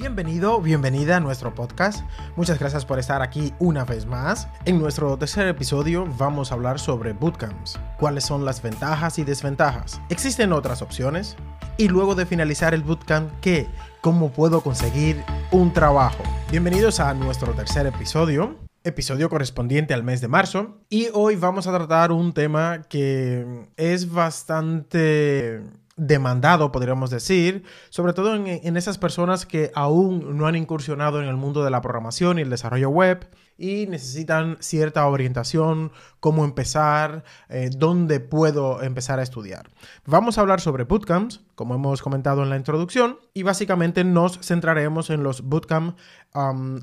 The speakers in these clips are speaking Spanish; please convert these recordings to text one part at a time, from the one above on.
Bienvenido, bienvenida a nuestro podcast. Muchas gracias por estar aquí una vez más. En nuestro tercer episodio vamos a hablar sobre bootcamps, cuáles son las ventajas y desventajas. ¿Existen otras opciones? Y luego de finalizar el bootcamp, ¿qué? ¿Cómo puedo conseguir un trabajo? Bienvenidos a nuestro tercer episodio episodio correspondiente al mes de marzo y hoy vamos a tratar un tema que es bastante demandado, podríamos decir, sobre todo en, esas personas que aún no han incursionado en el mundo de la programación y el desarrollo web y necesitan cierta orientación, cómo empezar, eh, dónde puedo empezar a estudiar. Vamos a hablar sobre bootcamps, como hemos comentado en la introducción, y básicamente nos centraremos en los bootcamps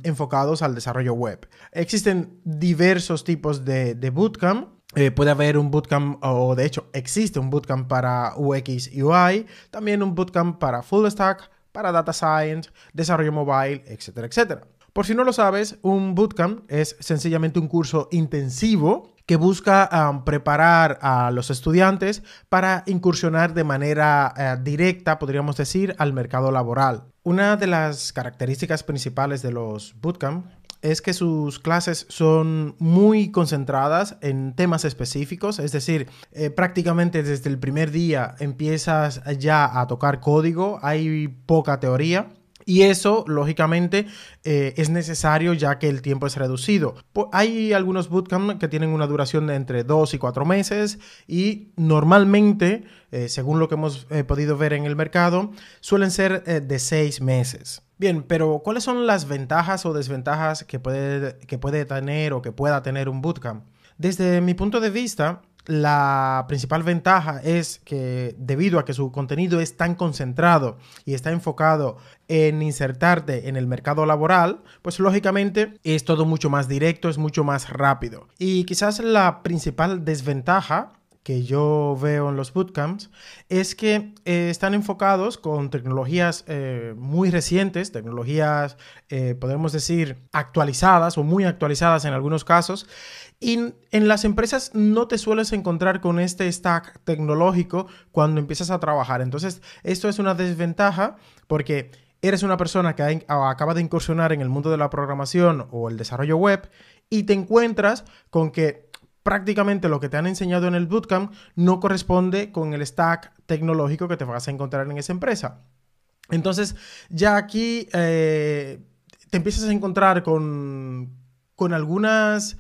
enfocados al desarrollo web. Existen diversos tipos de, de bootcamp eh, puede haber un bootcamp, o de hecho existe un bootcamp para UX UI, también un bootcamp para Full Stack, para Data Science, desarrollo mobile, etcétera, etcétera. Por si no lo sabes, un bootcamp es sencillamente un curso intensivo que busca preparar a los estudiantes para incursionar de manera eh, directa, podríamos decir, al mercado laboral. Una de las características principales de los bootcamp es que sus clases son muy concentradas en temas específicos, es decir, eh, prácticamente desde el primer día empiezas ya a tocar código, hay poca teoría. Y eso, lógicamente, eh, es necesario ya que el tiempo es reducido. hay algunos bootcamp que tienen una duración de entre dos y cuatro meses y normalmente, eh, según lo que hemos podido ver en el mercado, suelen ser de seis meses. Bien, pero ¿cuáles son las ventajas o desventajas que puede, que puede tener o que pueda tener un bootcamp? Desde mi punto de vista, la principal ventaja es que debido a que su contenido es tan concentrado y está enfocado en insertarte en el mercado laboral, pues lógicamente es todo mucho más directo, es mucho más rápido. Y quizás la principal desventaja que yo veo en los bootcamps es que eh, están enfocados con tecnologías eh, muy recientes, tecnologías, eh, podemos decir, actualizadas o muy actualizadas en algunos casos. Y en las empresas no te sueles encontrar con este stack tecnológico cuando empiezas a trabajar. Entonces, esto es una desventaja porque eres una persona que acaba de incursionar en el mundo de la programación o el desarrollo web y te encuentras con que prácticamente lo que te han enseñado en el bootcamp no corresponde con el stack tecnológico que te vas a encontrar en esa empresa. Entonces, ya aquí eh, te empiezas a encontrar con, con algunas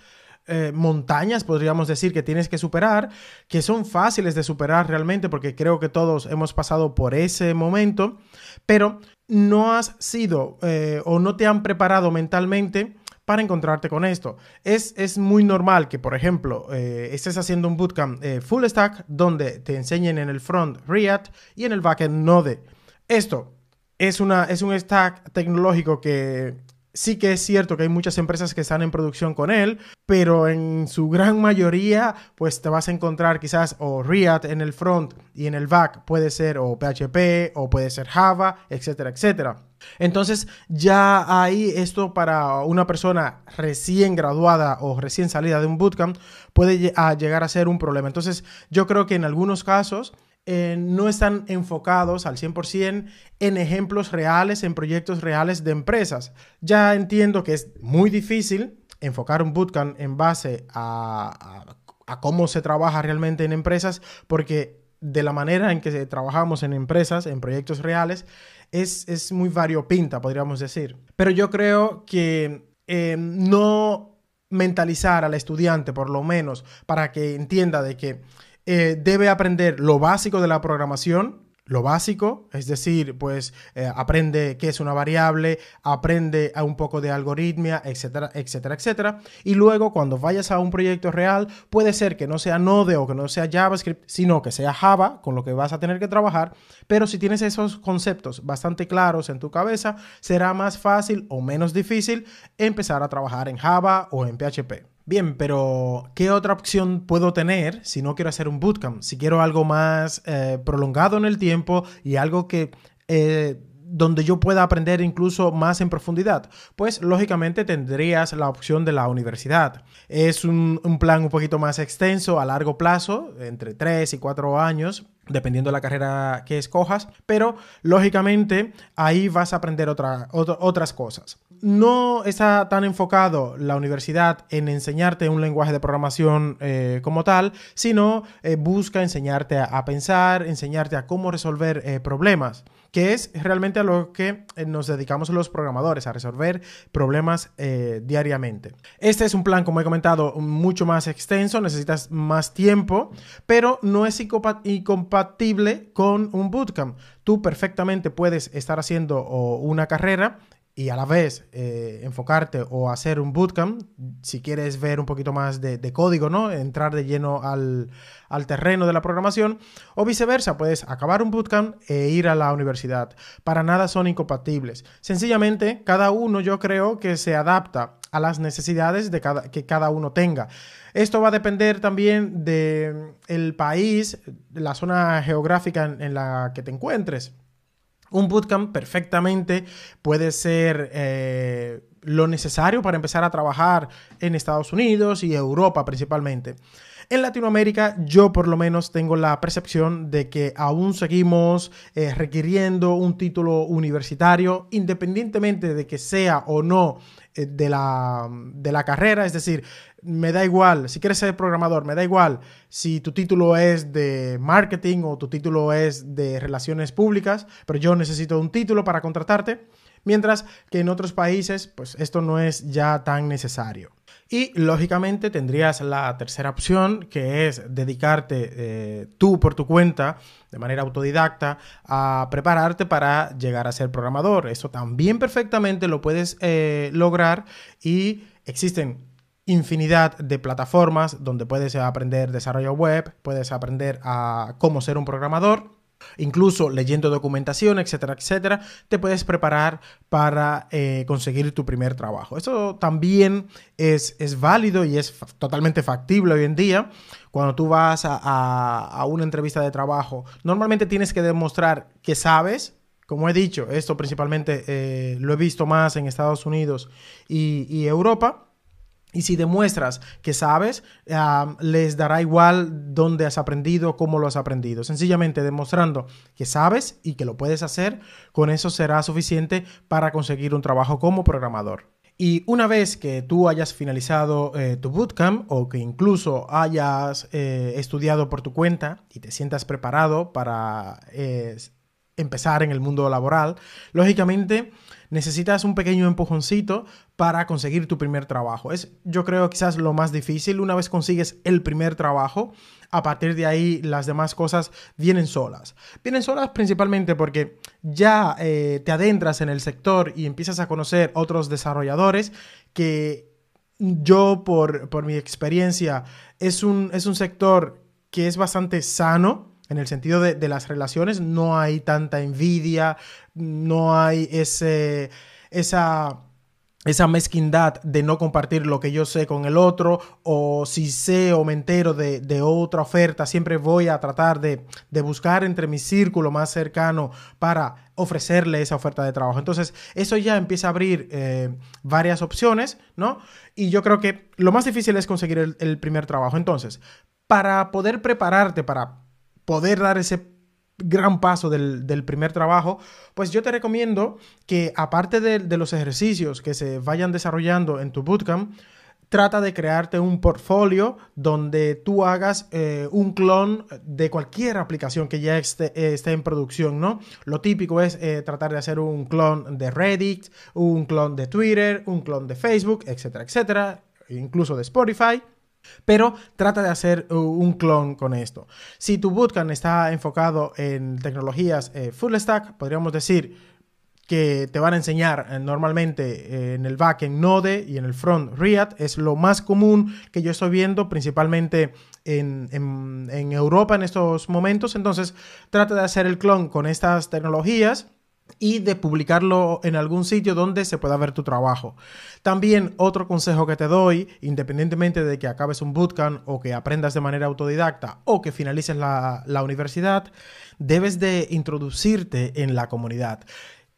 eh, montañas, podríamos decir, que tienes que superar, que son fáciles de superar realmente, porque creo que todos hemos pasado por ese momento, pero no has sido eh, o no te han preparado mentalmente para encontrarte con esto. Es, es muy normal que, por ejemplo, eh, estés haciendo un bootcamp eh, full stack donde te enseñen en el front React y en el backend Node. Esto es, una, es un stack tecnológico que sí que es cierto que hay muchas empresas que están en producción con él, pero en su gran mayoría, pues te vas a encontrar quizás o React en el front y en el back puede ser o PHP o puede ser Java, etcétera, etcétera. Entonces ya ahí esto para una persona recién graduada o recién salida de un bootcamp puede llegar a ser un problema. Entonces yo creo que en algunos casos eh, no están enfocados al 100% en ejemplos reales, en proyectos reales de empresas. Ya entiendo que es muy difícil enfocar un bootcamp en base a, cómo se trabaja realmente en empresas, porque de la manera en que trabajamos en empresas, en proyectos reales, es, muy variopinta, podríamos decir. Pero yo creo que eh, no mentalizar al estudiante, por lo menos, para que entienda de que eh, debe aprender lo básico de la programación, lo básico, es decir, pues eh, aprende qué es una variable, aprende a un poco de algoritmia, etcétera, etcétera, etcétera. Y luego cuando vayas a un proyecto real, puede ser que no sea Node o que no sea JavaScript, sino que sea Java, con lo que vas a tener que trabajar. Pero si tienes esos conceptos bastante claros en tu cabeza, será más fácil o menos difícil empezar a trabajar en Java o en PHP. Bien, pero ¿qué otra opción puedo tener si no quiero hacer un bootcamp? Si quiero algo más eh, prolongado en el tiempo y algo que... Eh, donde yo pueda aprender incluso más en profundidad? Pues lógicamente tendrías la opción de la universidad. Es un, plan un poquito más extenso a largo plazo, entre 3 y 4 años, dependiendo de la carrera que escojas, pero lógicamente ahí vas a aprender otras cosas. No está tan enfocado la universidad en enseñarte un lenguaje de programación eh, como tal, sino eh, busca enseñarte a, pensar, enseñarte a cómo resolver eh, problemas que es realmente a lo que nos dedicamos los programadores, a resolver problemas diariamente. Este es un plan, como he comentado, mucho más extenso, necesitas más tiempo, pero no es incompatible con un bootcamp. Tú perfectamente puedes estar haciendo una carrera y a la vez eh, enfocarte o hacer un bootcamp, si quieres ver un poquito más de, código, ¿no? Entrar de lleno al, terreno de la programación, o viceversa, puedes acabar un bootcamp e ir a la universidad. Para nada son incompatibles. Sencillamente, cada uno yo creo que se adapta a las necesidades de cada, que cada uno tenga. Esto va a depender también del el país, la zona geográfica en la que te encuentres. Un bootcamp perfectamente puede ser eh, lo necesario para empezar a trabajar en Estados Unidos y Europa principalmente. En Latinoamérica yo por lo menos tengo la percepción de que aún seguimos eh, requiriendo un título universitario independientemente de que sea o no eh, de, la, de la carrera, es decir, me da igual, si quieres ser programador, me da igual si tu título es de marketing o tu título es de relaciones públicas, pero yo necesito un título para contratarte, mientras que en otros países, pues esto no es ya tan necesario. Y lógicamente tendrías la tercera opción, que es dedicarte eh, tú por tu cuenta, de manera autodidacta, a prepararte para llegar a ser programador. Eso también perfectamente lo puedes eh, lograr y existen infinidad de plataformas donde puedes aprender desarrollo web, puedes aprender a cómo ser un programador Incluso leyendo documentación, etcétera, etcétera, te puedes preparar para eh, conseguir tu primer trabajo. Eso también es, es, válido y es totalmente factible hoy en día. Cuando tú vas a, una entrevista de trabajo, normalmente tienes que demostrar que sabes. Como he dicho, esto principalmente eh, lo he visto más en Estados Unidos y Europa y si demuestras que sabes, les dará igual dónde has aprendido, cómo lo has aprendido. Sencillamente demostrando que sabes y que lo puedes hacer, con eso será suficiente para conseguir un trabajo como programador. Y una vez que tú hayas finalizado eh, tu bootcamp o que incluso hayas eh, estudiado por tu cuenta y te sientas preparado para eh, empezar en el mundo laboral, lógicamente necesitas un pequeño empujoncito para conseguir tu primer trabajo. Es, yo creo, quizás lo más difícil. Una vez consigues el primer trabajo, a partir de ahí las demás cosas vienen solas. Vienen solas principalmente porque ya eh, te adentras en el sector y empiezas a conocer otros desarrolladores que yo, por, por mi experiencia, es un, es un sector que es bastante sano en el sentido de, las relaciones no hay tanta envidia, no hay ese, esa, esa mezquindad de no compartir lo que yo sé con el otro, o si sé o me entero de, otra oferta, siempre voy a tratar de, buscar entre mi círculo más cercano para ofrecerle esa oferta de trabajo. Entonces, eso ya empieza a abrir eh, varias opciones, ¿no? Y yo creo que lo más difícil es conseguir el primer trabajo. Entonces, para poder prepararte para poder dar ese gran paso del, primer trabajo, pues yo te recomiendo que aparte de, los ejercicios que se vayan desarrollando en tu bootcamp, trata de crearte un portfolio donde tú hagas eh, un clon de cualquier aplicación que ya esté, en producción, ¿no? Lo típico es eh, tratar de hacer un clon de Reddit, un clon de Twitter, un clon de Facebook, etcétera, etcétera, incluso de Spotify. Pero trata de hacer uh, un clon con esto. Si tu bootcamp está enfocado en tecnologías eh, full stack, podríamos decir que te van a enseñar eh, normalmente eh, en el back en Node y en el front React. Es lo más común que yo estoy viendo, principalmente en, en Europa en estos momentos. Entonces, trata de hacer el clon con estas tecnologías y de publicarlo en algún sitio donde se pueda ver tu trabajo. También otro consejo que te doy, independientemente de que acabes un bootcamp o que aprendas de manera autodidacta o que finalices la, universidad, debes de introducirte en la comunidad.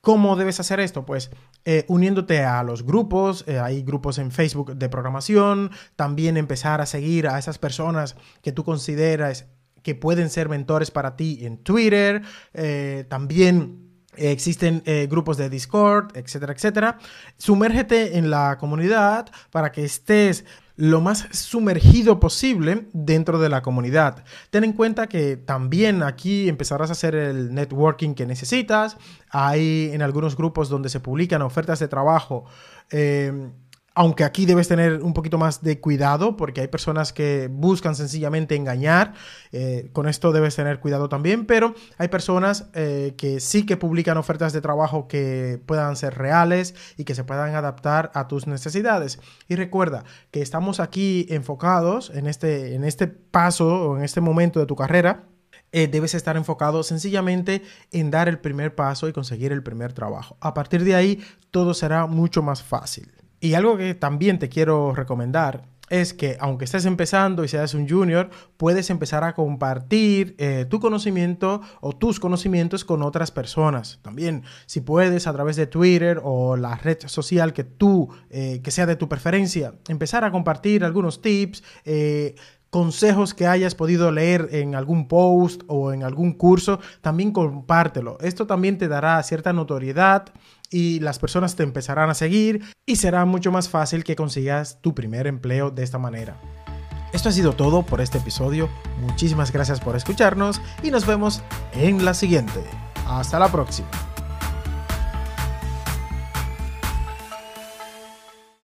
¿Cómo debes hacer esto? Pues eh, uniéndote a los grupos, eh, hay grupos en Facebook de programación, también empezar a seguir a esas personas que tú consideras que pueden ser mentores para ti en Twitter, eh, también Existen eh, grupos de Discord, etcétera, etcétera. Sumérgete en la comunidad para que estés lo más sumergido posible dentro de la comunidad. Ten en cuenta que también aquí empezarás a hacer el networking que necesitas. Hay en algunos grupos donde se publican ofertas de trabajo. Eh, aunque aquí debes tener un poquito más de cuidado porque hay personas que buscan sencillamente engañar, eh, con esto debes tener cuidado también, pero hay personas eh, que sí que publican ofertas de trabajo que puedan ser reales y que se puedan adaptar a tus necesidades. Y recuerda que estamos aquí enfocados en este, en este paso o en este momento de tu carrera. Eh, debes estar enfocado sencillamente en dar el primer paso y conseguir el primer trabajo. A partir de ahí, todo será mucho más fácil. Y algo que también te quiero recomendar es que aunque estés empezando y seas un junior, puedes empezar a compartir eh, tu conocimiento o tus conocimientos con otras personas. También, si puedes, a través de Twitter o la red social que tú, eh, que sea de tu preferencia, empezar a compartir algunos tips. Eh, consejos que hayas podido leer en algún post o en algún curso, también compártelo. Esto también te dará cierta notoriedad y las personas te empezarán a seguir y será mucho más fácil que consigas tu primer empleo de esta manera. Esto ha sido todo por este episodio. Muchísimas gracias por escucharnos y nos vemos en la siguiente. Hasta la próxima.